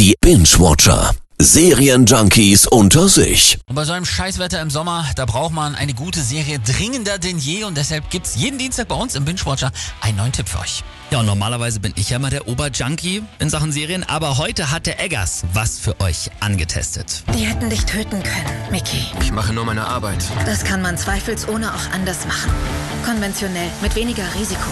Die Binge-Watcher. Serienjunkies unter sich. Und bei so einem Scheißwetter im Sommer, da braucht man eine gute Serie dringender denn je und deshalb gibt's jeden Dienstag bei uns im Binge-Watcher einen neuen Tipp für euch. Ja, und normalerweise bin ich ja mal der Oberjunkie in Sachen Serien, aber heute hat der Eggers was für euch angetestet. Die hätten dich töten können, Mickey. Ich mache nur meine Arbeit. Das kann man zweifelsohne auch anders machen. Konventionell, mit weniger Risiko.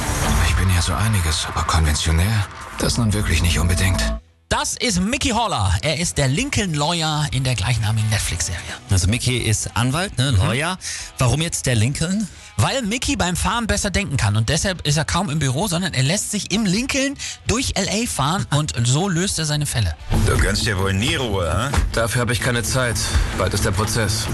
Ich bin ja so einiges, aber konventionell, das nun wirklich nicht unbedingt. Das ist Mickey Haller. Er ist der Lincoln Lawyer in der gleichnamigen Netflix-Serie. Also Mickey ist Anwalt, ne, Lawyer. Warum jetzt der Lincoln? Weil Mickey beim Fahren besser denken kann und deshalb ist er kaum im Büro, sondern er lässt sich im Lincoln durch LA fahren und so löst er seine Fälle. Du gönnst dir wohl nie Ruhe, hä? Dafür habe ich keine Zeit. Bald ist der Prozess.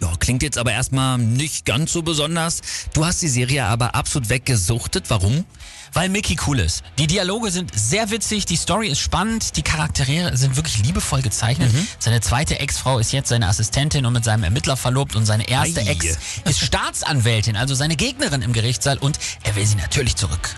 Ja, klingt jetzt aber erstmal nicht ganz so besonders. Du hast die Serie aber absolut weggesuchtet. Warum? Weil Mickey cool ist. Die Dialoge sind sehr witzig, die Story ist spannend, die Charaktere sind wirklich liebevoll gezeichnet. Seine zweite Ex-Frau ist jetzt seine Assistentin und mit seinem Ermittler verlobt und seine erste Ei. Ex ist Staatsanwältin, also seine Gegnerin im Gerichtssaal und er will sie natürlich zurück.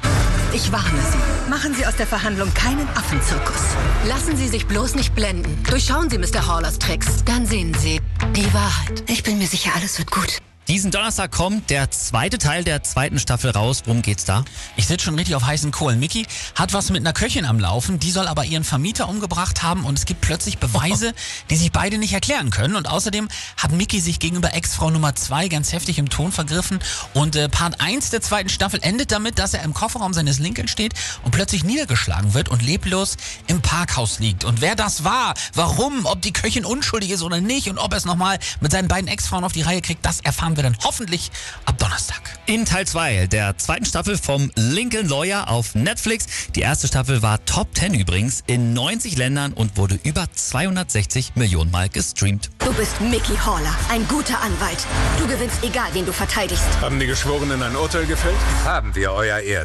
Ich warne Sie. Machen Sie aus der Verhandlung keinen Affenzirkus. Lassen Sie sich bloß nicht blenden. Durchschauen Sie Mr. Hallers Tricks. Dann sehen Sie die Wahrheit. Ich bin mir sicher, alles wird gut. Diesen Donnerstag kommt der zweite Teil der zweiten Staffel raus. Worum geht's da? Ich sitze schon richtig auf heißen Kohlen. Mickey hat was mit einer Köchin am Laufen, die soll aber ihren Vermieter umgebracht haben und es gibt plötzlich Beweise, die sich beide nicht erklären können. Und außerdem hat Mickey sich gegenüber Ex-Frau Nummer 2 ganz heftig im Ton vergriffen. Und äh, Part 1 der zweiten Staffel endet damit, dass er im Kofferraum seines Lincoln steht und plötzlich niedergeschlagen wird und leblos im Parkhaus liegt. Und wer das war, warum, ob die Köchin unschuldig ist oder nicht und ob er es nochmal mit seinen beiden Ex-Frauen auf die Reihe kriegt, das erfahren wir dann hoffentlich ab Donnerstag. In Teil 2 der zweiten Staffel vom Lincoln Lawyer auf Netflix. Die erste Staffel war Top 10 übrigens in 90 Ländern und wurde über 260 Millionen Mal gestreamt. Du bist Mickey Haller, ein guter Anwalt. Du gewinnst egal, wen du verteidigst. Haben die Geschworenen ein Urteil gefällt? Haben wir, Euer Ehren.